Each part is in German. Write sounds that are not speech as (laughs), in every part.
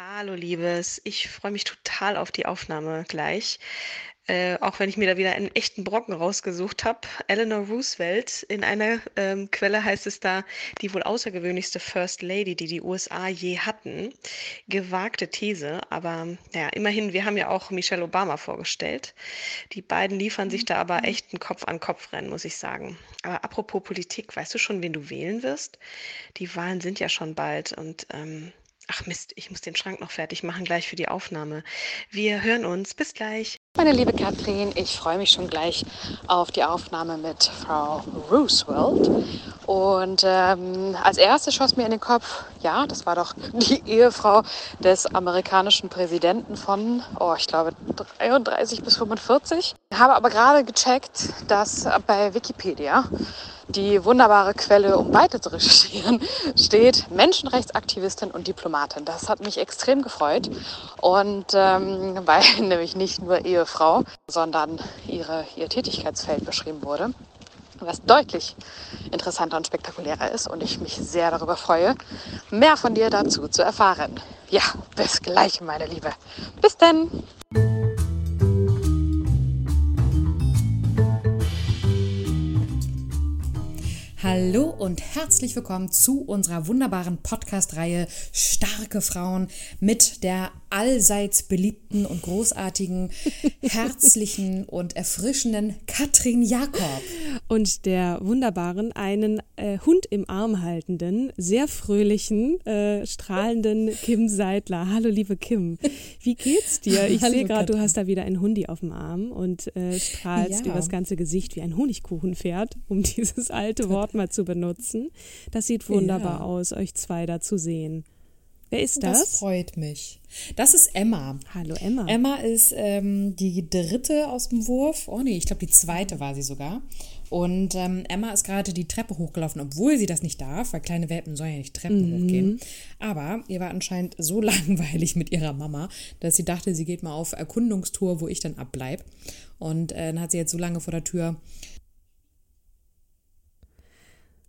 Hallo Liebes, ich freue mich total auf die Aufnahme gleich. Äh, auch wenn ich mir da wieder einen echten Brocken rausgesucht habe. Eleanor Roosevelt, in einer ähm, Quelle heißt es da, die wohl außergewöhnlichste First Lady, die die USA je hatten. Gewagte These, aber naja, immerhin, wir haben ja auch Michelle Obama vorgestellt. Die beiden liefern sich da aber echt ein Kopf-an-Kopf-Rennen, muss ich sagen. Aber apropos Politik, weißt du schon, wen du wählen wirst? Die Wahlen sind ja schon bald und ähm, Ach Mist, ich muss den Schrank noch fertig machen, gleich für die Aufnahme. Wir hören uns. Bis gleich. Meine liebe Kathrin, ich freue mich schon gleich auf die Aufnahme mit Frau Roosevelt. Und ähm, als erstes schoss mir in den Kopf, ja, das war doch (laughs) die Ehefrau des amerikanischen Präsidenten von, oh, ich glaube, 33 bis 45. Ich habe aber gerade gecheckt, dass bei Wikipedia die wunderbare Quelle, um weiter zu recherchieren, (laughs) steht Menschenrechtsaktivistin und Diplomatin. Das hat mich extrem gefreut. Und ähm, weil (laughs) nämlich nicht nur Ehefrau, sondern ihre, ihr Tätigkeitsfeld beschrieben wurde was deutlich interessanter und spektakulärer ist und ich mich sehr darüber freue, mehr von dir dazu zu erfahren. Ja, bis gleich, meine Liebe. Bis denn! Hallo und herzlich willkommen zu unserer wunderbaren Podcast-Reihe Starke Frauen mit der allseits beliebten und großartigen, (laughs) herzlichen und erfrischenden Katrin Jakob. Und der wunderbaren, einen äh, Hund im Arm haltenden, sehr fröhlichen, äh, strahlenden Kim Seidler. Hallo, liebe Kim. Wie geht's dir? Ich (laughs) sehe gerade, du hast da wieder einen Hundi auf dem Arm und äh, strahlst ja. übers ganze Gesicht wie ein Honigkuchenpferd, um (laughs) dieses alte Wort mal zu benutzen. Das sieht wunderbar ja. aus, euch zwei da zu sehen. Wer ist das? Das freut mich. Das ist Emma. Hallo Emma. Emma ist ähm, die dritte aus dem Wurf. Oh nee, ich glaube die zweite war sie sogar. Und ähm, Emma ist gerade die Treppe hochgelaufen, obwohl sie das nicht darf, weil kleine Welpen sollen ja nicht Treppen mhm. hochgehen. Aber ihr war anscheinend so (laughs) langweilig mit ihrer Mama, dass sie dachte, sie geht mal auf Erkundungstour, wo ich dann abbleib. Und äh, dann hat sie jetzt so lange vor der Tür.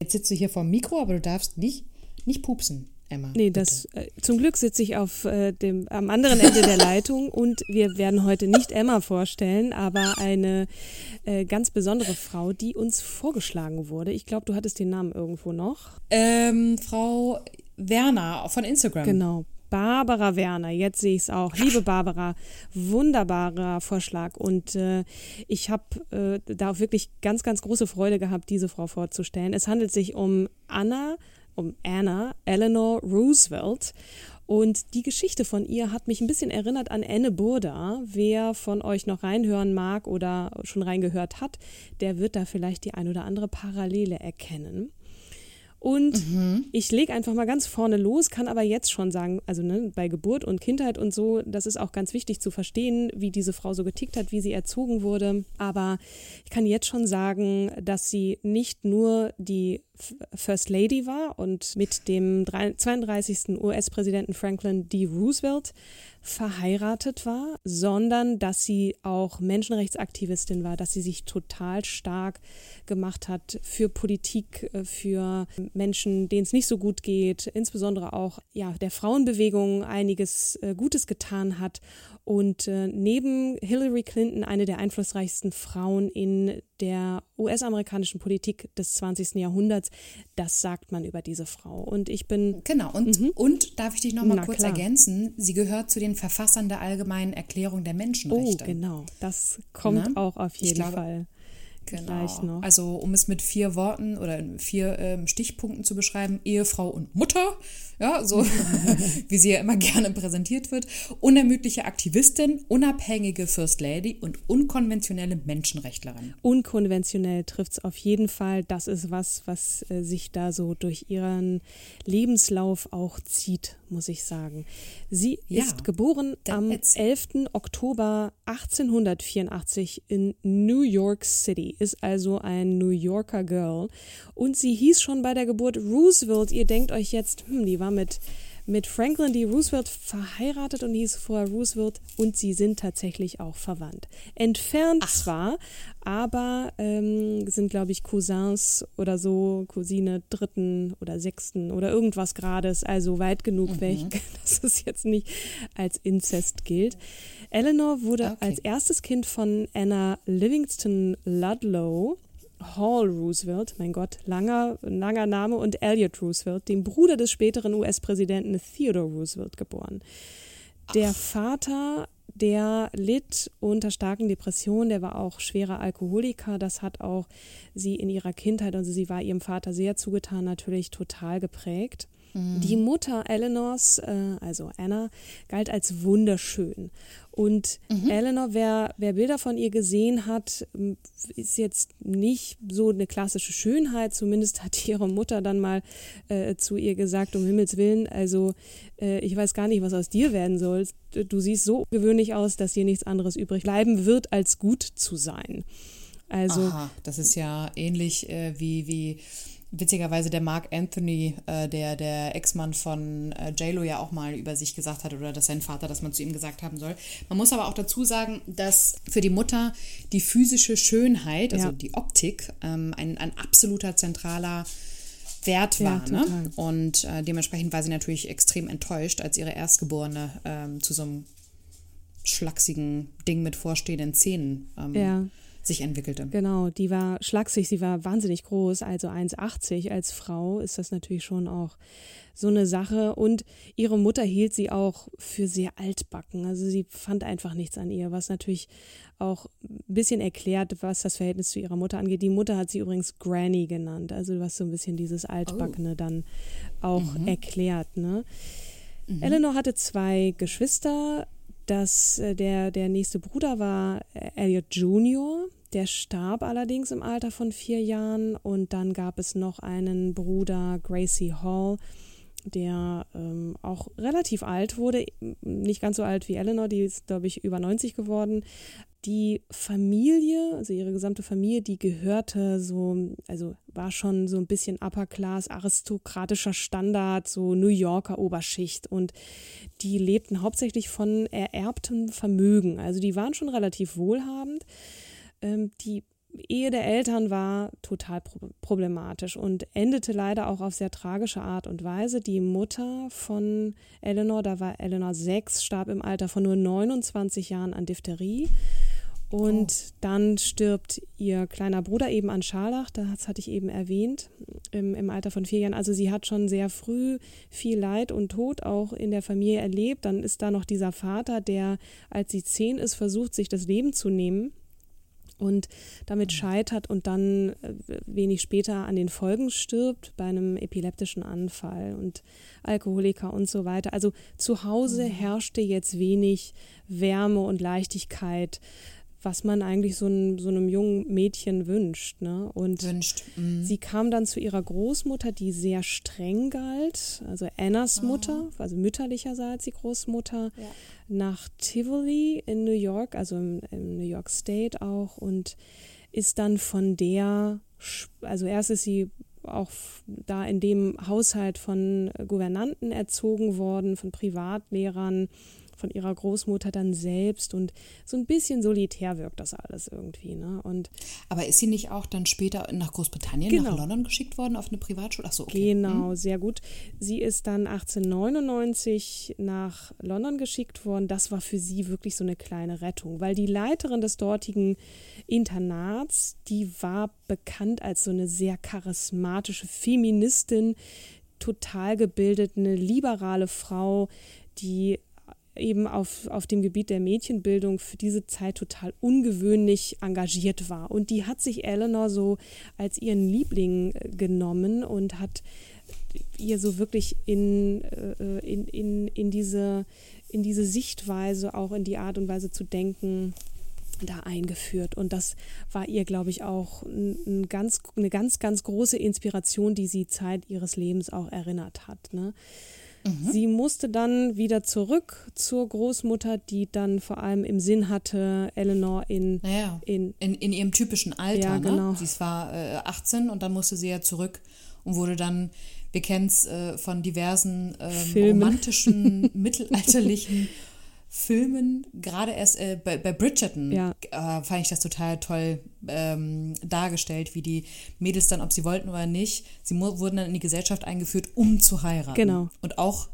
Jetzt sitzt du hier vor dem Mikro, aber du darfst nicht, nicht pupsen. Emma. Nee, das, äh, zum Glück sitze ich auf äh, dem, am anderen Ende der Leitung (laughs) und wir werden heute nicht Emma vorstellen, aber eine äh, ganz besondere Frau, die uns vorgeschlagen wurde. Ich glaube, du hattest den Namen irgendwo noch. Ähm, Frau Werner von Instagram. Genau. Barbara Werner, jetzt sehe ich es auch. Liebe Barbara, wunderbarer Vorschlag. Und äh, ich habe äh, da auch wirklich ganz, ganz große Freude gehabt, diese Frau vorzustellen. Es handelt sich um Anna um Anna Eleanor Roosevelt. Und die Geschichte von ihr hat mich ein bisschen erinnert an Anne Burda. Wer von euch noch reinhören mag oder schon reingehört hat, der wird da vielleicht die ein oder andere Parallele erkennen. Und mhm. ich lege einfach mal ganz vorne los, kann aber jetzt schon sagen, also ne, bei Geburt und Kindheit und so, das ist auch ganz wichtig zu verstehen, wie diese Frau so getickt hat, wie sie erzogen wurde. Aber ich kann jetzt schon sagen, dass sie nicht nur die First Lady war und mit dem 32. US-Präsidenten Franklin D. Roosevelt verheiratet war, sondern dass sie auch Menschenrechtsaktivistin war, dass sie sich total stark gemacht hat für Politik, äh, für Menschen, denen es nicht so gut geht, insbesondere auch ja, der Frauenbewegung einiges äh, Gutes getan hat und äh, neben Hillary Clinton eine der einflussreichsten Frauen in der US-amerikanischen Politik des 20. Jahrhunderts. Das sagt man über diese Frau. Und ich bin. Genau, und, mhm. und darf ich dich noch mal kurz klar. ergänzen? Sie gehört zu den Verfassern der Allgemeinen Erklärung der Menschenrechte. Oh, genau. Das kommt Na? auch auf jeden glaube, Fall. Genau. Also um es mit vier Worten oder vier ähm, Stichpunkten zu beschreiben, Ehefrau und Mutter, ja, so (laughs) (laughs) wie sie ja immer gerne präsentiert wird, unermüdliche Aktivistin, unabhängige First Lady und unkonventionelle Menschenrechtlerin. Unkonventionell trifft es auf jeden Fall. Das ist was, was äh, sich da so durch ihren Lebenslauf auch zieht, muss ich sagen. Sie ja, ist geboren am 11. Oktober 1884 in New York City, ist also ein New Yorker Girl. Und sie hieß schon bei der Geburt Roosevelt. Ihr denkt euch jetzt, hm, die war mit mit Franklin D. Roosevelt verheiratet und hieß vorher Roosevelt und sie sind tatsächlich auch verwandt. Entfernt Ach. zwar, aber ähm, sind, glaube ich, Cousins oder so, Cousine dritten oder sechsten oder irgendwas Grades, also weit genug mhm. weg, (laughs) dass es jetzt nicht als Inzest gilt. Eleanor wurde okay. als erstes Kind von Anna Livingston Ludlow Hall Roosevelt, mein Gott, langer, langer Name, und Elliot Roosevelt, dem Bruder des späteren US-Präsidenten Theodore Roosevelt, geboren. Der Ach. Vater, der litt unter starken Depressionen, der war auch schwerer Alkoholiker. Das hat auch sie in ihrer Kindheit, also sie war ihrem Vater sehr zugetan, natürlich total geprägt. Mhm. Die Mutter Eleanors, äh, also Anna, galt als wunderschön. Und mhm. Eleanor, wer, wer Bilder von ihr gesehen hat, ist jetzt nicht so eine klassische Schönheit. Zumindest hat (laughs) ihre Mutter dann mal äh, zu ihr gesagt, um Himmels Willen, also äh, ich weiß gar nicht, was aus dir werden soll. Du siehst so gewöhnlich aus, dass dir nichts anderes übrig bleiben wird, als gut zu sein. Also, Aha, das ist ja ähnlich äh, wie, wie witzigerweise der Mark Anthony, äh, der, der Ex-Mann von äh, JLo ja auch mal über sich gesagt hat oder dass sein Vater, dass man zu ihm gesagt haben soll. Man muss aber auch dazu sagen, dass für die Mutter die physische Schönheit, also ja. die Optik, ähm, ein, ein absoluter zentraler Wert war. Ja, ne? Und äh, dementsprechend war sie natürlich extrem enttäuscht, als ihre Erstgeborene ähm, zu so einem schlachsigen Ding mit vorstehenden Zähnen ähm, ja sich entwickelte. Genau, die war schlaksig, sie war wahnsinnig groß, also 1,80 als Frau ist das natürlich schon auch so eine Sache. Und ihre Mutter hielt sie auch für sehr altbacken. Also sie fand einfach nichts an ihr, was natürlich auch ein bisschen erklärt, was das Verhältnis zu ihrer Mutter angeht. Die Mutter hat sie übrigens Granny genannt, also was so ein bisschen dieses Altbackene oh. dann auch mhm. erklärt. Ne? Mhm. Eleanor hatte zwei Geschwister, dass äh, der, der nächste Bruder war äh, Elliot Jr., der starb allerdings im Alter von vier Jahren und dann gab es noch einen Bruder, Gracie Hall, der ähm, auch relativ alt wurde, nicht ganz so alt wie Eleanor, die ist, glaube ich, über 90 geworden. Die Familie, also ihre gesamte Familie, die gehörte so, also war schon so ein bisschen Upper Class, aristokratischer Standard, so New Yorker Oberschicht und die lebten hauptsächlich von ererbtem Vermögen. Also die waren schon relativ wohlhabend. Ähm, die Ehe der Eltern war total problematisch und endete leider auch auf sehr tragische Art und Weise. Die Mutter von Eleanor, da war Eleanor sechs, starb im Alter von nur 29 Jahren an Diphtherie. Und oh. dann stirbt ihr kleiner Bruder eben an Scharlach, das hatte ich eben erwähnt, im, im Alter von vier Jahren. Also sie hat schon sehr früh viel Leid und Tod auch in der Familie erlebt. Dann ist da noch dieser Vater, der, als sie zehn ist, versucht, sich das Leben zu nehmen und damit scheitert und dann äh, wenig später an den Folgen stirbt bei einem epileptischen Anfall und Alkoholiker und so weiter. Also zu Hause mhm. herrschte jetzt wenig Wärme und Leichtigkeit was man eigentlich so, ein, so einem jungen Mädchen wünscht. Ne? Und wünscht. Mhm. sie kam dann zu ihrer Großmutter, die sehr streng galt, also Annas oh. Mutter, also mütterlicherseits die Großmutter, ja. nach Tivoli in New York, also im, im New York State auch, und ist dann von der, also erst ist sie auch da in dem Haushalt von Gouvernanten erzogen worden, von Privatlehrern, von ihrer Großmutter dann selbst und so ein bisschen solitär wirkt das alles irgendwie. Ne? Und Aber ist sie nicht auch dann später nach Großbritannien, Genau. nach London geschickt worden auf eine Privatschule? Ach so, okay. Genau, sehr gut. Sie ist dann 1899 nach London geschickt worden. Das war für sie wirklich so eine kleine Rettung, weil die Leiterin des dortigen Internats, die war bekannt als so eine sehr charismatische Feministin, total gebildet, eine liberale Frau, die eben auf, auf dem Gebiet der Mädchenbildung für diese Zeit total ungewöhnlich engagiert war. Und die hat sich Eleanor so als ihren Liebling äh, genommen und hat ihr so wirklich in, äh, in, in, in, diese, in diese Sichtweise, auch in die Art und Weise zu denken, da eingeführt. Und das war ihr, glaube ich, auch ein ganz, eine ganz, ganz große Inspiration, die sie Zeit ihres Lebens auch erinnert hat. Ne? Sie musste dann wieder zurück zur Großmutter, die dann vor allem im Sinn hatte, Eleanor in, Naja, in in, in ihrem typischen Alter. Ja, genau. Ne? Sie war äh, 18 und dann musste sie ja zurück und wurde dann, wir kennen es äh, von diversen ähm, romantischen, (laughs) mittelalterlichen Filmen, gerade erst äh, bei, bei Bridgerton Ja. äh, fand ich das total toll ähm, dargestellt, wie die Mädels dann, ob sie wollten oder nicht, sie wurden dann in die Gesellschaft eingeführt, um zu heiraten. Genau. Und auch,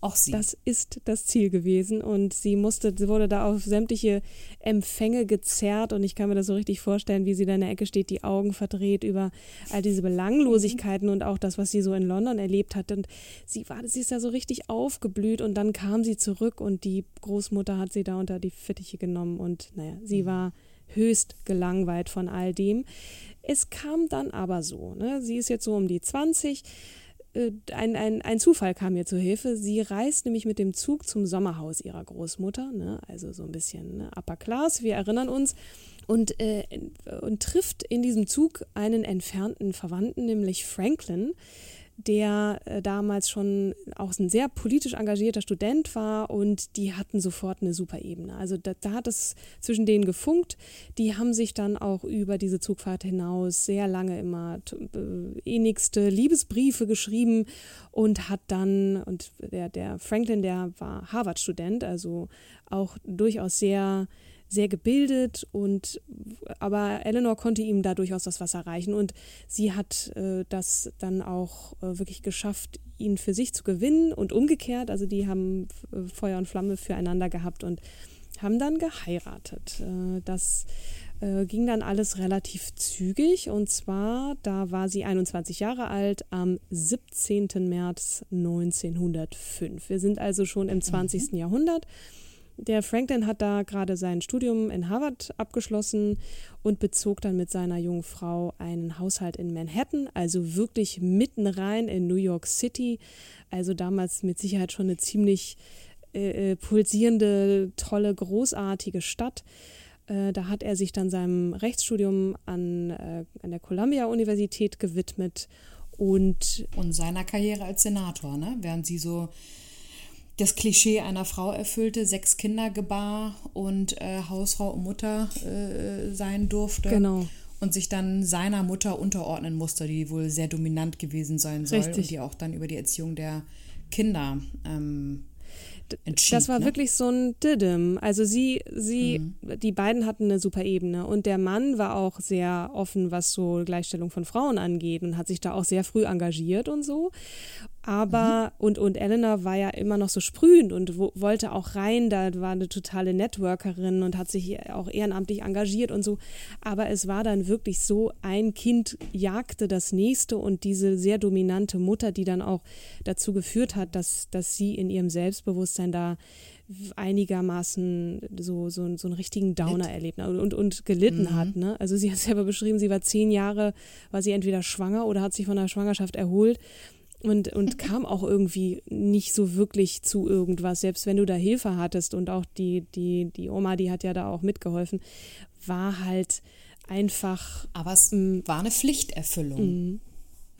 auch sie. Das ist das Ziel gewesen und sie musste, sie wurde da auf sämtliche Empfänge gezerrt und ich kann mir das so richtig vorstellen, wie sie da in der Ecke steht, die Augen verdreht über all diese Belanglosigkeiten und auch das, was sie so in London erlebt hat und sie war, sie ist da so richtig aufgeblüht und dann kam sie zurück und die Großmutter hat sie da unter die Fittiche genommen und naja, sie war höchst gelangweilt von all dem. Es kam dann aber so, ne? sie ist jetzt so um die 20, äh, ein, ein, ein Zufall kam mir zur Hilfe. Sie reist nämlich mit dem Zug zum Sommerhaus ihrer Großmutter, ne? also so ein bisschen ne? Upper Class, wir erinnern uns, und, äh, und trifft in diesem Zug einen entfernten Verwandten, nämlich Franklin, der äh, damals schon auch ein sehr politisch engagierter Student war und die hatten sofort eine super Ebene. Also da, da hat es zwischen denen gefunkt. Die haben sich dann auch über diese Zugfahrt hinaus sehr lange immer äh, innigste Liebesbriefe geschrieben und hat dann, und der, der Franklin, der war Harvard-Student, also auch durchaus sehr sehr gebildet und aber Eleanor konnte ihm da durchaus das Wasser reichen und sie hat äh, das dann auch äh, wirklich geschafft, ihn für sich zu gewinnen und umgekehrt. Also die haben äh, Feuer und Flamme füreinander gehabt und haben dann geheiratet. Äh, das äh, ging dann alles relativ zügig und zwar, da war sie 21 Jahre alt am 17. März 1905. Wir sind also schon im 20. Jahrhundert. Der Franklin hat da gerade sein Studium in Harvard abgeschlossen und bezog dann mit seiner jungen Frau einen Haushalt in Manhattan, also wirklich mitten rein in New York City. Also damals mit Sicherheit schon eine ziemlich äh, äh, pulsierende, tolle, großartige Stadt. Äh, da hat er sich dann seinem Rechtsstudium an, äh, an der Columbia-Universität gewidmet und und seiner Karriere als Senator, ne? Während sie so das Klischee einer Frau erfüllte, sechs Kinder gebar und äh, Hausfrau und Mutter äh, sein durfte. Genau. Und sich dann seiner Mutter unterordnen musste, die wohl sehr dominant gewesen sein soll Richtig. und die auch dann über die Erziehung der Kinder ähm. Das war ne? wirklich so ein Didim. Also sie, sie, Mhm. die beiden hatten eine super Ebene und der Mann war auch sehr offen, was so Gleichstellung von Frauen angeht und hat sich da auch sehr früh engagiert und so. Aber, Mhm. und, und Elena war ja immer noch so sprühend und wo, wollte auch rein, da war eine totale Networkerin und hat sich auch ehrenamtlich engagiert und so. Aber es war dann wirklich so, ein Kind jagte das nächste und diese sehr dominante Mutter, die dann auch dazu geführt hat, dass, dass sie in ihrem Selbstbewusstsein da einigermaßen so, so, so einen richtigen Downer erlebt und, und, und gelitten hat. Ne? Also sie hat selber beschrieben, sie war zehn Jahre, war sie entweder schwanger oder hat sich von der Schwangerschaft erholt und, und kam auch irgendwie nicht so wirklich zu irgendwas. Selbst wenn du da Hilfe hattest und auch die, die, die Oma, die hat ja da auch mitgeholfen, war halt einfach Aber es war eine Pflichterfüllung.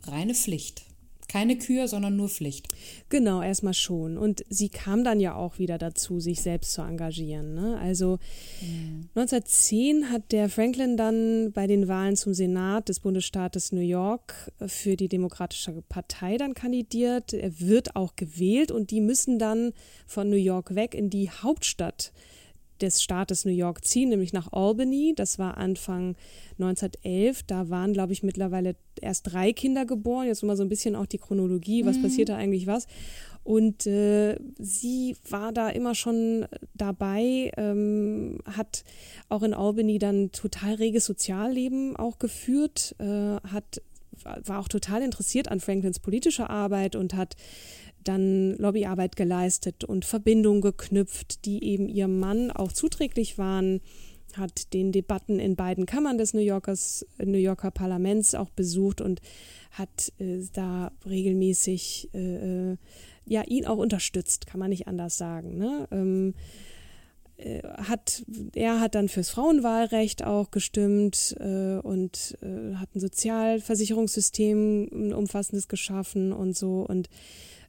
Reine Pflicht. Keine Kür, sondern nur Pflicht. Genau, erstmal schon. Und sie kam dann ja auch wieder dazu, sich selbst zu engagieren. Ne? Also mhm. 1910 hat der Franklin dann bei den Wahlen zum Senat des Bundesstaates New York für die Demokratische Partei dann kandidiert. Er wird auch gewählt und die müssen dann von New York weg in die Hauptstadt des Staates New York ziehen, nämlich nach Albany. Das war Anfang 1911. Da waren, glaube ich, mittlerweile erst drei Kinder geboren. Jetzt mal so ein bisschen auch die Chronologie, was mhm. passiert da eigentlich was. Und äh, sie war da immer schon dabei, ähm, hat auch in Albany dann total reges Sozialleben auch geführt, äh, hat war auch total interessiert an Franklins politischer Arbeit und hat dann Lobbyarbeit geleistet und Verbindungen geknüpft, die eben ihrem Mann auch zuträglich waren, hat den Debatten in beiden Kammern des New, Yorkers, New Yorker Parlaments auch besucht und hat äh, da regelmäßig äh, äh, ja ihn auch unterstützt, kann man nicht anders sagen. Ne? Ähm, äh, hat, er hat dann fürs Frauenwahlrecht auch gestimmt äh, und äh, hat ein Sozialversicherungssystem ein umfassendes geschaffen und so und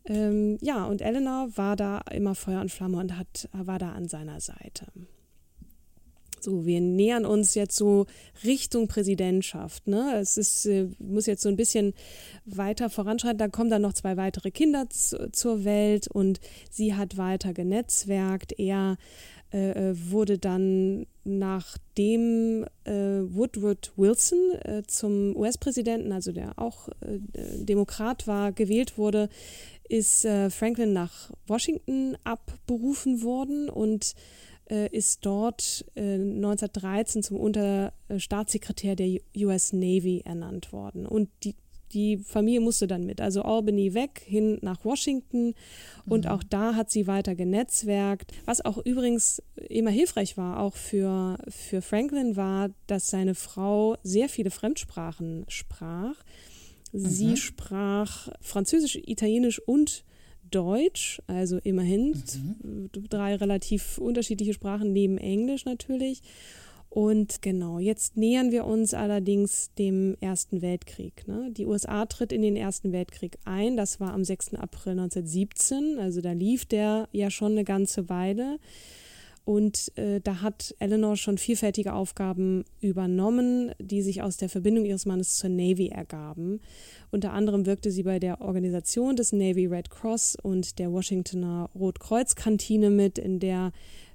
ähm, ja, und Eleanor war da immer Feuer und Flamme und hat, war da an seiner Seite. So, wir nähern uns jetzt so Richtung Präsidentschaft. Ne? Es ist, äh, muss jetzt so ein bisschen weiter voranschreiten. Da kommen dann noch zwei weitere Kinder zu, zur Welt und sie hat weiter genetzwerkt. Er äh, äh wurde dann nachdem äh, Woodward Wilson äh, zum US-Präsidenten, also der auch äh, Demokrat war, gewählt wurde, ist äh, Franklin nach Washington abberufen worden und äh, ist dort äh, 1913 zum Unterstaatssekretär der US Navy ernannt worden. Und die, die Familie musste dann mit, also Albany weg, hin nach Washington. Und mhm. auch da hat sie weiter genetzwerkt. Was auch übrigens immer hilfreich war, auch für, für Franklin, war, dass seine Frau sehr viele Fremdsprachen sprach. Sie mhm. sprach Französisch, Italienisch und Deutsch, also immerhin mhm. drei relativ unterschiedliche Sprachen neben Englisch natürlich. Und genau, jetzt nähern wir uns allerdings dem Ersten Weltkrieg. Ne? Die USA tritt in den Ersten Weltkrieg ein. Das war am 6. April 1917. Also da lief der ja schon eine ganze Weile. Und äh, da hat Eleanor schon vielfältige Aufgaben übernommen, die sich aus der Verbindung ihres Mannes zur Navy ergaben. Unter anderem wirkte sie bei der Organisation des Navy Red Cross und der Washingtoner Rotkreuz-Kantine mit, in der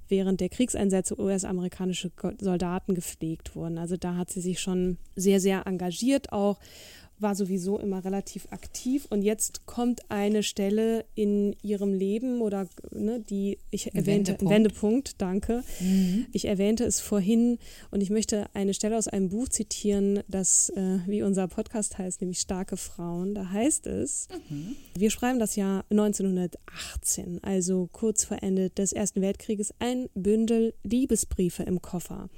während der Kriegseinsätze US-amerikanische Soldaten gepflegt wurden. Also da hat sie sich schon sehr, sehr engagiert auch war sowieso immer relativ aktiv und jetzt kommt eine Stelle in ihrem Leben oder ne, die ich erwähnte, Wendepunkt, Wendepunkt danke. Mhm. Ich erwähnte es vorhin und ich möchte eine Stelle aus einem Buch zitieren, das äh, wie unser Podcast heißt, nämlich Starke Frauen. Da heißt es, mhm. wir schreiben das Jahr 1918, also kurz vor Ende des Ersten Weltkrieges, ein Bündel Liebesbriefe im Koffer.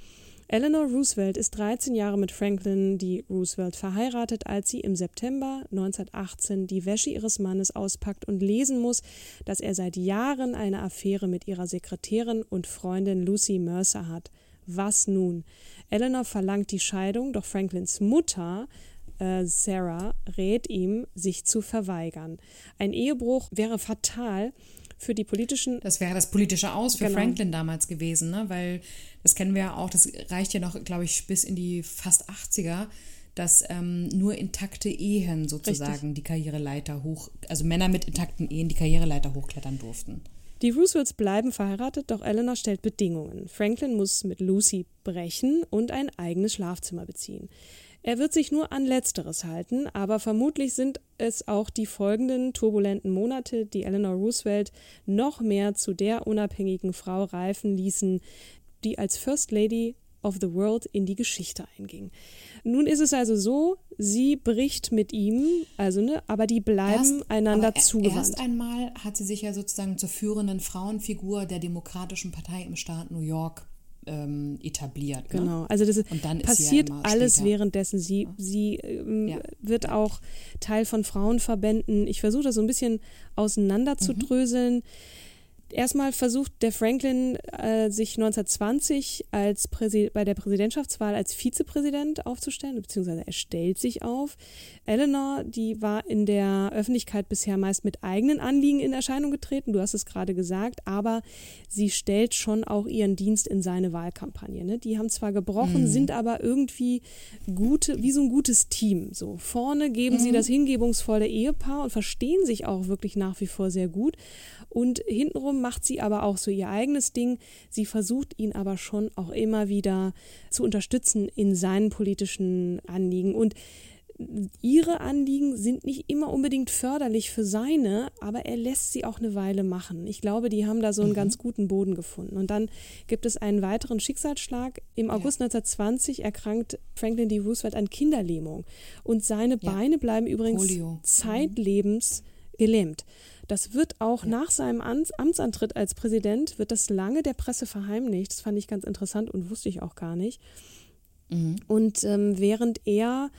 Eleanor Roosevelt ist 13 Jahre mit Franklin D. Roosevelt verheiratet, als sie im September 1918 die Wäsche ihres Mannes auspackt und lesen muss, dass er seit Jahren eine Affäre mit ihrer Sekretärin und Freundin Lucy Mercer hat. Was nun? Eleanor verlangt die Scheidung, doch Franklins Mutter äh, Sarah rät ihm, sich zu verweigern. Ein Ehebruch wäre fatal, für die politischen. Das wäre das politische Aus für genau. Franklin damals gewesen, ne? weil das kennen wir ja auch, das reicht ja noch, glaube ich, bis in die fast 80er, dass ähm, nur intakte Ehen sozusagen Richtig. die Karriereleiter hoch, also Männer mit intakten Ehen die Karriereleiter hochklettern durften. Die Roosevelts bleiben verheiratet, doch Eleanor stellt Bedingungen. Franklin muss mit Lucy brechen und ein eigenes Schlafzimmer beziehen. Er wird sich nur an letzteres halten, aber vermutlich sind es auch die folgenden turbulenten Monate, die Eleanor Roosevelt noch mehr zu der unabhängigen Frau reifen ließen, die als First Lady of the World in die Geschichte einging. Nun ist es also so, sie bricht mit ihm, also ne, aber die bleiben erst, einander aber zugewandt. Erst einmal hat sie sich ja sozusagen zur führenden Frauenfigur der Demokratischen Partei im Staat New York ähm, etabliert. Ne? Genau, also das passiert ja alles später. währenddessen. Sie, sie ähm, ja. wird auch Teil von Frauenverbänden. Ich versuche das so ein bisschen auseinanderzudröseln. Mhm. Erstmal versucht der Franklin äh, sich 1920 als Präsi bei der Präsidentschaftswahl als Vizepräsident aufzustellen, beziehungsweise er stellt sich auf. Eleanor, die war in der Öffentlichkeit bisher meist mit eigenen Anliegen in Erscheinung getreten, du hast es gerade gesagt, aber sie stellt schon auch ihren Dienst in seine Wahlkampagne. Ne? Die haben zwar gebrochen, mhm. sind aber irgendwie gute, wie so ein gutes Team. So vorne geben mhm. sie das hingebungsvolle Ehepaar und verstehen sich auch wirklich nach wie vor sehr gut. Und hintenrum macht sie aber auch so ihr eigenes Ding. Sie versucht ihn aber schon auch immer wieder zu unterstützen in seinen politischen Anliegen. Und ihre Anliegen sind nicht immer unbedingt förderlich für seine, aber er lässt sie auch eine Weile machen. Ich glaube, die haben da so einen mhm. ganz guten Boden gefunden. Und dann gibt es einen weiteren Schicksalsschlag. Im August ja. 1920 erkrankt Franklin D. Roosevelt an Kinderlähmung und seine ja. Beine bleiben übrigens Polio. zeitlebens gelähmt. Das wird auch ja. nach seinem Amtsantritt als Präsident, wird das lange der Presse verheimlicht. Das fand ich ganz interessant und wusste ich auch gar nicht. Mhm. Und ähm, während er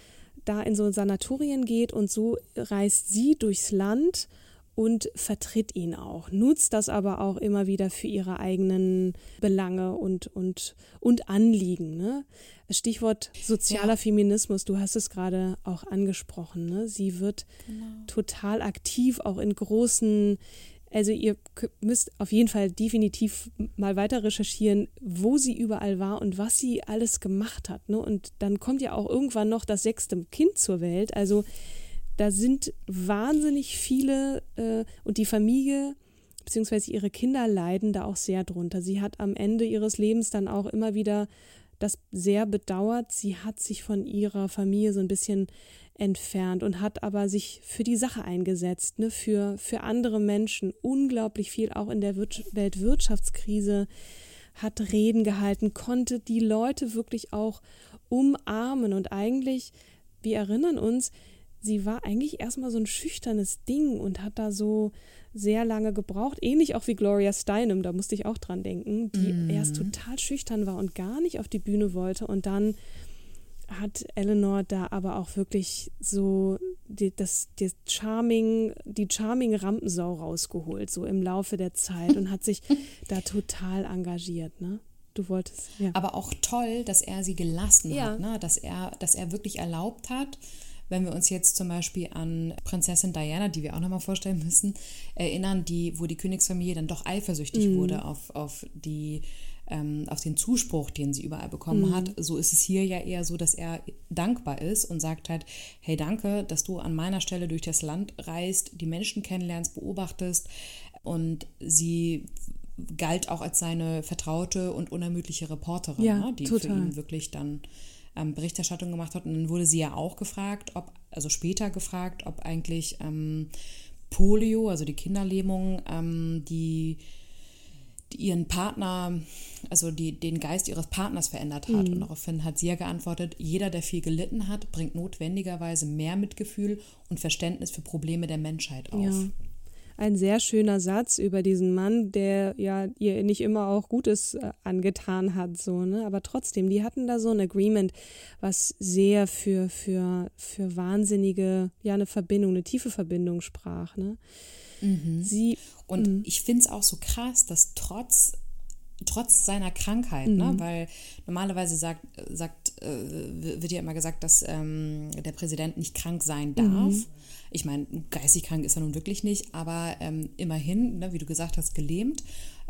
da in so Sanatorien geht und so reist sie durchs Land und vertritt ihn auch, nutzt das aber auch immer wieder für ihre eigenen Belange und, und, und Anliegen. Ne? Stichwort sozialer ja. Feminismus, du hast es gerade auch angesprochen. Ne? Sie wird genau. total aktiv, auch in großen also ihr müsst auf jeden Fall definitiv mal weiter recherchieren, wo sie überall war und was sie alles gemacht hat. Ne? Und dann kommt ja auch irgendwann noch das sechste Kind zur Welt. Also da sind wahnsinnig viele äh, und die Familie beziehungsweise ihre Kinder leiden da auch sehr drunter. Sie hat am Ende ihres Lebens dann auch immer wieder das sehr bedauert. Sie hat sich von ihrer Familie so ein bisschen entfernt und hat aber sich für die Sache eingesetzt, ne, für, für andere Menschen unglaublich viel, auch in der Wir Weltwirtschaftskrise, hat Reden gehalten, konnte die Leute wirklich auch umarmen und eigentlich, wir erinnern uns, sie war eigentlich erstmal so ein schüchternes Ding und hat da so sehr lange gebraucht, ähnlich auch wie Gloria Steinem, da musste ich auch dran denken, die mm. erst total schüchtern war und gar nicht auf die Bühne wollte und dann hat Eleanor da aber auch wirklich so die, das, die Charming, die Charming Rampensau rausgeholt, so im Laufe der Zeit und hat sich (laughs) da total engagiert, ne? Du wolltest, ja. Aber auch toll, dass er sie gelassen ja. hat, ne? dass, er, dass er wirklich erlaubt hat, wenn wir uns jetzt zum Beispiel an Prinzessin Diana, die wir auch nochmal vorstellen müssen, erinnern, die, wo die Königsfamilie dann doch eifersüchtig mhm. wurde auf, auf die ähm, auf den Zuspruch, den sie überall bekommen mhm. hat. So ist es hier ja eher so, dass er dankbar ist und sagt halt, hey danke, dass du an meiner Stelle durch das Land reist, die Menschen kennenlernst, beobachtest und sie galt auch als seine vertraute und unermüdliche Reporterin, ja, ne, die total. für ihn wirklich dann ähm, Berichterstattung gemacht hat. Und dann wurde sie ja auch gefragt, ob, also später gefragt, ob eigentlich ähm, Polio, also die Kinderlähmung, ähm, die ihren Partner, also die, den Geist ihres Partners verändert hat. Mhm. Und daraufhin hat sie ja geantwortet, jeder, der viel gelitten hat, bringt notwendigerweise mehr Mitgefühl und Verständnis für Probleme der Menschheit auf. Ja ein sehr schöner Satz über diesen Mann, der ja ihr nicht immer auch Gutes äh, angetan hat, so, ne? Aber trotzdem, die hatten da so ein Agreement, was sehr für, für, für wahnsinnige, ja, eine Verbindung, eine tiefe Verbindung sprach, ne? Mhm. Sie, und mhm. ich finde es auch so krass, dass trotz trotz seiner Krankheit, ne? mhm. ne? weil normalerweise sagt, sagt äh, wird ja immer gesagt, dass ähm, der Präsident nicht krank sein darf. Mhm. Ich meine, geistig krank ist er nun wirklich nicht, aber ähm, immerhin, ne, wie du gesagt hast, gelähmt.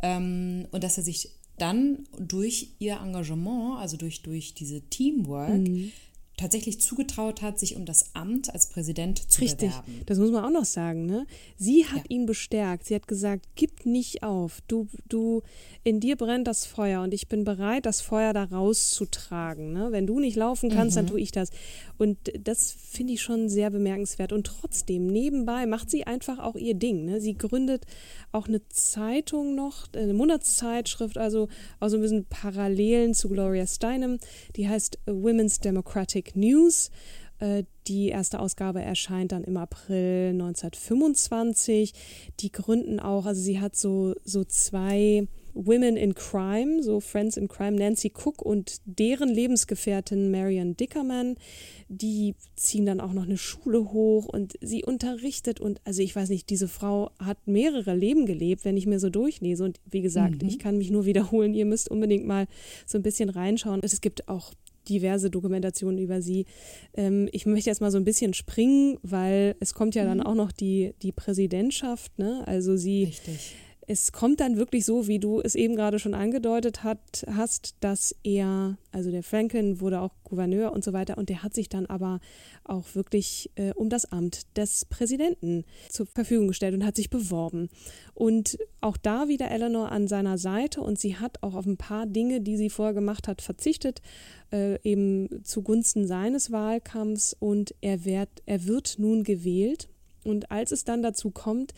Ähm, und dass er sich dann durch ihr Engagement, also durch, durch diese Teamwork, mhm tatsächlich zugetraut hat, sich um das Amt als Präsident zu Richtig. bewerben. Richtig, das muss man auch noch sagen. Ne? Sie hat ja. ihn bestärkt. Sie hat gesagt, gib nicht auf. Du, du, in dir brennt das Feuer und ich bin bereit, das Feuer da rauszutragen. Ne? Wenn du nicht laufen kannst, mhm. dann tue ich das. Und das finde ich schon sehr bemerkenswert. Und trotzdem, nebenbei macht sie einfach auch ihr Ding. Ne? Sie gründet auch eine Zeitung noch, eine Monatszeitschrift, also auch so ein bisschen Parallelen zu Gloria Steinem. Die heißt Women's Democratic News. Äh, die erste Ausgabe erscheint dann im April 1925. Die gründen auch, also sie hat so, so zwei Women in Crime, so Friends in Crime, Nancy Cook und deren Lebensgefährtin Marian Dickerman. Die ziehen dann auch noch eine Schule hoch und sie unterrichtet und also ich weiß nicht, diese Frau hat mehrere Leben gelebt, wenn ich mir so durchlese. Und wie gesagt, mhm. ich kann mich nur wiederholen, ihr müsst unbedingt mal so ein bisschen reinschauen. Es gibt auch diverse Dokumentationen über sie. Ähm, ich möchte jetzt mal so ein bisschen springen, weil es kommt ja mhm. dann auch noch die, die Präsidentschaft, ne? Also sie. Richtig es kommt dann wirklich so, wie du es eben gerade schon angedeutet hat, hast, dass er, also der Franklin wurde auch Gouverneur und so weiter, und der hat sich dann aber auch wirklich äh, um das Amt des Präsidenten zur Verfügung gestellt und hat sich beworben. Und auch da wieder Eleanor an seiner Seite und sie hat auch auf ein paar Dinge, die sie vorher gemacht hat, verzichtet, äh, eben zugunsten seines Wahlkampfs und er wird, er wird nun gewählt. Und als es dann dazu kommt,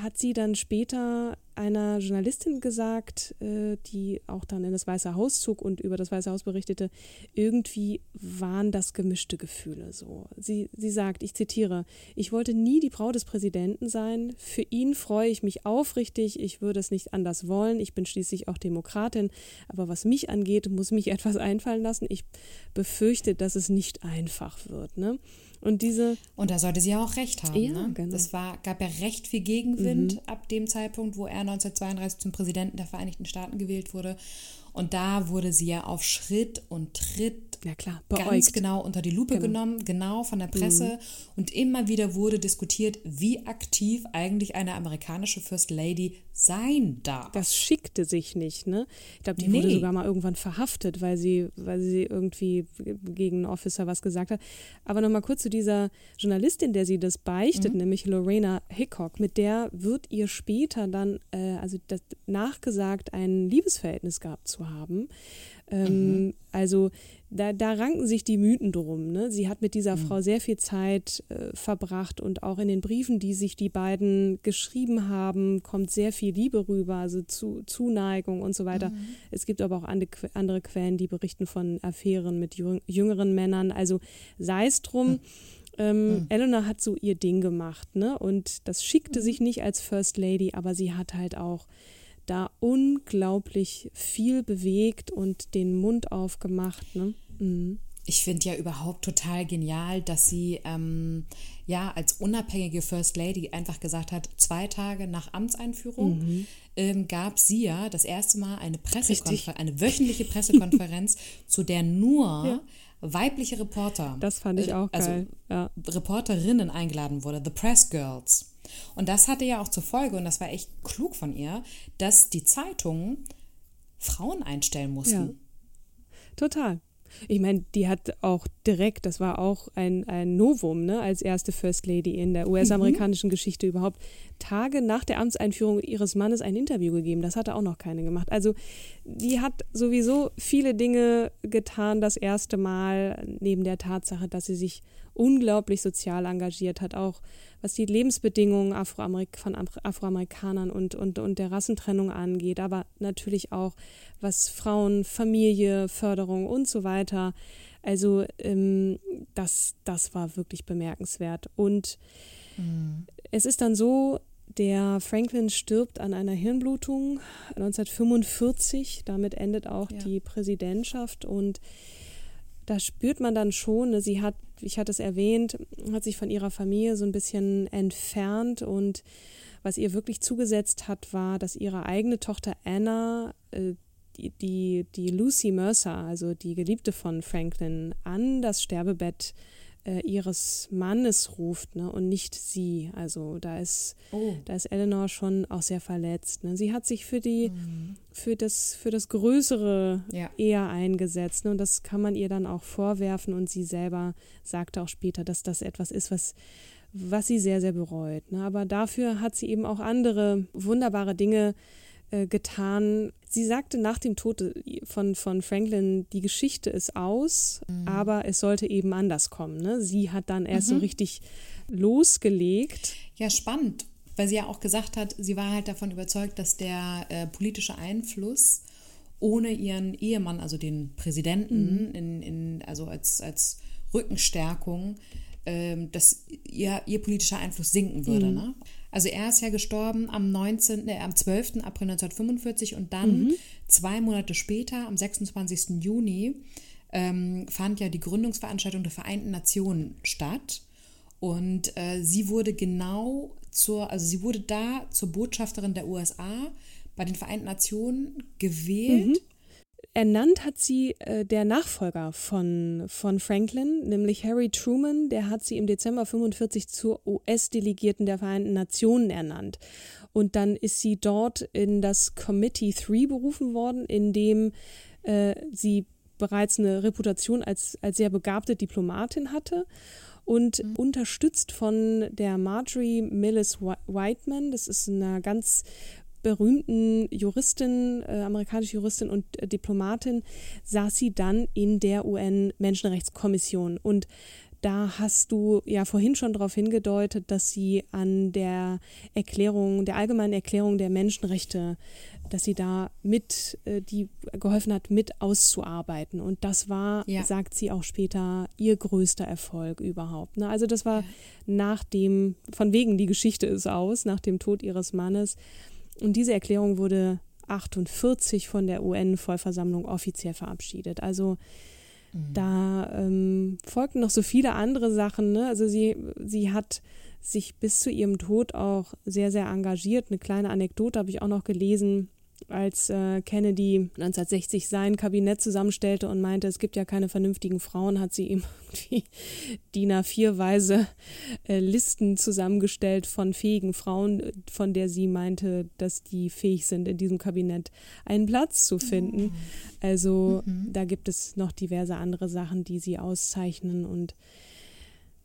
hat sie dann später einer Journalistin gesagt, äh, die auch dann in das Weiße Haus zog und über das Weiße Haus berichtete, irgendwie waren das gemischte Gefühle so. Sie, sie sagt, ich zitiere, ich wollte nie die Braut des Präsidenten sein. Für ihn freue ich mich aufrichtig. Ich würde es nicht anders wollen. Ich bin schließlich auch Demokratin. Aber was mich angeht, muss mich (laughs) etwas einfallen lassen. Ich befürchte, dass es nicht einfach wird. Ne? Und diese. Und da sollte sie ja auch recht haben. Ja, ne? genau. Es war, gab ja recht viel Gegenwind mhm. ab dem Zeitpunkt, wo er 1932 zum Präsidenten der Vereinigten Staaten gewählt wurde. Und da wurde sie ja auf Schritt und Tritt ja, klar, ganz genau unter die Lupe genau. genommen, genau von der Presse. Mhm. Und immer wieder wurde diskutiert, wie aktiv eigentlich eine amerikanische First Lady sein darf. Das schickte sich nicht, ne? Ich glaube, die nee. wurde sogar mal irgendwann verhaftet, weil sie, weil sie irgendwie gegen einen Officer was gesagt hat. Aber nochmal kurz zu dieser Journalistin, der sie das beichtet, mhm. nämlich Lorena Hickok. Mit der wird ihr später dann, äh, also nachgesagt, ein Liebesverhältnis gehabt zu haben. Ähm, mhm. Also da, da ranken sich die Mythen drum. Ne? Sie hat mit dieser mhm. Frau sehr viel Zeit äh, verbracht und auch in den Briefen, die sich die beiden geschrieben haben, kommt sehr viel Liebe rüber, also zu, Zuneigung und so weiter. Mhm. Es gibt aber auch andere, andere Quellen, die berichten von Affären mit jüngeren Männern. Also sei es drum. Mhm. Ähm, mhm. Eleanor hat so ihr Ding gemacht, ne? Und das schickte mhm. sich nicht als First Lady, aber sie hat halt auch da unglaublich viel bewegt und den Mund aufgemacht. Ne? Mhm. Ich finde ja überhaupt total genial, dass sie ähm, ja als unabhängige First Lady einfach gesagt hat, zwei Tage nach Amtseinführung mhm. ähm, gab sie ja das erste Mal eine Pressekonferenz, eine wöchentliche Pressekonferenz, (laughs) zu der nur ja. Weibliche Reporter, das fand ich äh, auch also geil, ja. Reporterinnen eingeladen wurde, The Press Girls. Und das hatte ja auch zur Folge, und das war echt klug von ihr, dass die Zeitungen Frauen einstellen mussten. Ja. Total. Ich meine, die hat auch direkt, das war auch ein, ein Novum, ne, als erste First Lady in der US-amerikanischen mhm. Geschichte überhaupt, Tage nach der Amtseinführung ihres Mannes ein Interview gegeben. Das hatte auch noch keine gemacht. Also die hat sowieso viele Dinge getan, das erste Mal, neben der Tatsache, dass sie sich unglaublich sozial engagiert hat, auch was die Lebensbedingungen Afroamerik von Afroamerikanern und, und, und der Rassentrennung angeht, aber natürlich auch was Frauen, Familie, Förderung und so weiter. Also ähm, das, das war wirklich bemerkenswert. Und mhm. es ist dann so, der Franklin stirbt an einer Hirnblutung 1945. Damit endet auch ja. die Präsidentschaft und da spürt man dann schon, ne, sie hat, ich hatte es erwähnt, hat sich von ihrer Familie so ein bisschen entfernt und was ihr wirklich zugesetzt hat, war, dass ihre eigene Tochter Anna äh, die, die, die Lucy Mercer, also die Geliebte von Franklin, an das Sterbebett äh, ihres Mannes ruft ne, und nicht sie. Also da ist, oh. da ist Eleanor schon auch sehr verletzt. Ne. Sie hat sich für die, mhm. für das, für das Größere ja. eher eingesetzt. Ne, und das kann man ihr dann auch vorwerfen. Und sie selber sagte auch später, dass das etwas ist, was was sie sehr, sehr bereut. Ne. Aber dafür hat sie eben auch andere wunderbare Dinge äh, getan. Sie sagte nach dem Tod von, von Franklin, die Geschichte ist aus, mhm. aber es sollte eben anders kommen. Ne? Sie hat dann erst mhm. so richtig losgelegt. Ja, spannend, weil sie ja auch gesagt hat, sie war halt davon überzeugt, dass der äh, politische Einfluss ohne ihren Ehemann, also den Präsidenten, mhm. in, in, also als, als Rückenstärkung, ähm, dass ihr, ihr politischer Einfluss sinken würde. Mhm. Ne? Also er ist ja gestorben am 19., äh, am 12. April 1945 und dann Mhm. zwei Monate später, am 26. Juni, ähm, fand ja die Gründungsveranstaltung der Vereinten Nationen statt. Und äh, sie wurde genau zur, also sie wurde da zur Botschafterin der USA bei den Vereinten Nationen gewählt. Mhm. Ernannt hat sie äh, der Nachfolger von, von Franklin, nämlich Harry Truman. Der hat sie im Dezember 45 zur US-Delegierten der Vereinten Nationen ernannt. Und dann ist sie dort in das Committee 3 berufen worden, in dem äh, sie bereits eine Reputation als, als sehr begabte Diplomatin hatte und unterstützt von der Marjorie Millis Whi- Whiteman. Das ist eine ganz berühmten Juristin, äh, amerikanische Juristin und äh, Diplomatin, saß sie dann in der UN-Menschenrechtskommission. Und da hast du ja vorhin schon darauf hingedeutet, dass sie an der Erklärung, der allgemeinen Erklärung der Menschenrechte, dass sie da mit, äh, die geholfen hat, mit auszuarbeiten. Und das war, Ja. sagt sie auch später, ihr größter Erfolg überhaupt. Ne? Also das war nach dem, von wegen die Geschichte ist aus, nach dem Tod ihres Mannes. Und diese Erklärung wurde 48 von der UN-Vollversammlung offiziell verabschiedet. Also da ähm, folgten noch so viele andere Sachen. Ne? Also sie, sie hat sich bis zu ihrem Tod auch sehr, sehr engagiert. Eine kleine Anekdote habe ich auch noch gelesen, als äh, Kennedy 1960 sein Kabinett zusammenstellte und meinte, es gibt ja keine vernünftigen Frauen, hat sie ihm (laughs) die DIN A4-weise äh, Listen zusammengestellt von fähigen Frauen, von der sie meinte, dass die fähig sind, in diesem Kabinett einen Platz zu finden. Also da gibt es noch diverse andere Sachen, die sie auszeichnen. Und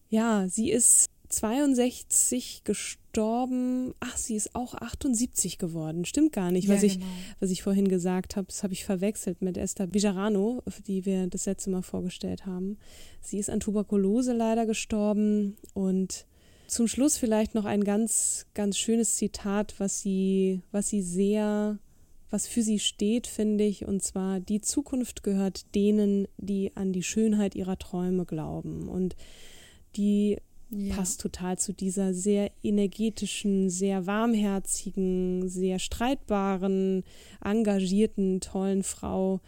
ja, sie ist 62 gestorben. Ach, sie ist auch 78 geworden. Stimmt gar nicht, Ja, was, ich, genau. was ich vorhin gesagt habe. Das habe ich verwechselt mit Esther Bijarano, die wir das letzte Mal vorgestellt haben. Sie ist an Tuberkulose leider gestorben. Und zum Schluss vielleicht noch ein ganz, ganz schönes Zitat, was sie, was sie sehr was für sie steht, finde ich, und zwar die Zukunft gehört denen, die an die Schönheit ihrer Träume glauben. Und die Ja. passt total zu dieser sehr energetischen, sehr warmherzigen, sehr streitbaren, engagierten, tollen Frau,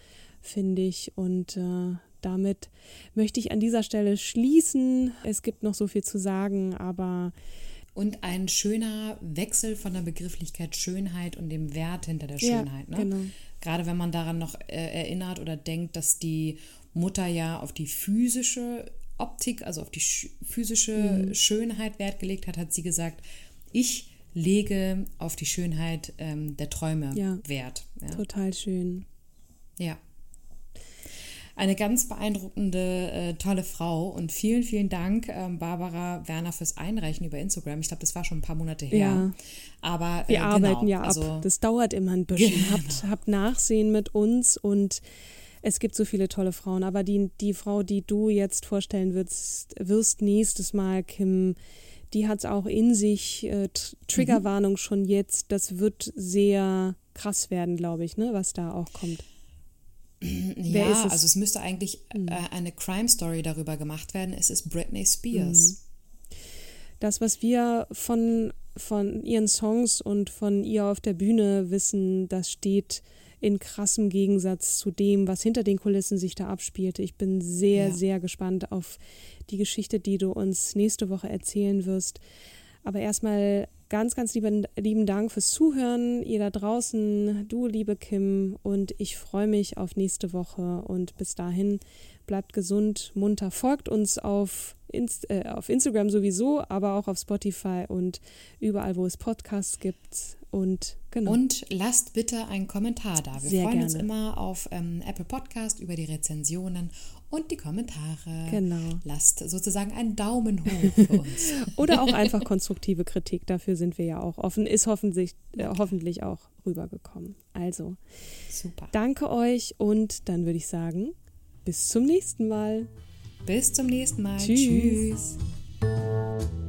finde ich. Und äh, damit möchte ich an dieser Stelle schließen. Es gibt noch so viel zu sagen, aber Und ein schöner Wechsel von der Begrifflichkeit Schönheit und dem Wert hinter der Ja, Schönheit. ne? genau. Gerade wenn man daran noch äh, erinnert oder denkt, dass die Mutter ja auf die physische Optik, also auf die sch physische Mhm. Schönheit Wert gelegt hat, hat sie gesagt, ich lege auf die Schönheit ähm, der Träume Ja. Wert. Ja. total schön. Ja. Eine ganz beeindruckende, äh, tolle Frau und vielen, vielen Dank, ähm, Barbara Werner, fürs Einreichen über Instagram. Ich glaube, das war schon ein paar Monate her. Ja. Aber äh, Wir arbeiten genau, ja also, ab. Das dauert immer ein bisschen. Genau. (laughs) Habt, habt Nachsehen mit uns und es gibt so viele tolle Frauen. Aber die, die Frau, die du jetzt vorstellen wirst, wirst nächstes Mal, Kim, die hat es auch in sich. Äh, Tr- Triggerwarnung schon jetzt. Das wird sehr krass werden, glaube ich, ne, was da auch kommt. Wer ja, ist es? Also es müsste eigentlich äh, eine Crime Story darüber gemacht werden. Es ist Britney. Spears. das, was wir von, von ihren Songs und von ihr auf der Bühne wissen, das steht in krassem Gegensatz zu dem, was hinter den Kulissen sich da abspielte. Ich bin sehr, Ja. sehr gespannt auf die Geschichte, die du uns nächste Woche erzählen wirst. Aber erstmal ganz, ganz lieben, lieben Dank fürs Zuhören, ihr da draußen, du liebe Kim, und ich freue mich auf nächste Woche. Und bis dahin bleibt gesund, munter, folgt uns auf, Inst äh, auf Instagram sowieso, aber auch auf Spotify und überall, wo es Podcasts gibt. Und genau. Und lasst bitte einen Kommentar da. Wir Sehr freuen uns gerne. immer auf ähm, Apple Podcast über die Rezensionen und die Kommentare. Genau. Lasst sozusagen einen Daumen hoch für (laughs) uns. Oder auch (laughs) einfach konstruktive Kritik, dafür sind wir ja auch offen, ist hoffentlich, äh, hoffentlich auch rübergekommen. Also, Super. danke euch und dann würde ich sagen, bis zum nächsten Mal. Bis zum nächsten Mal. Tschüss. Tschüss.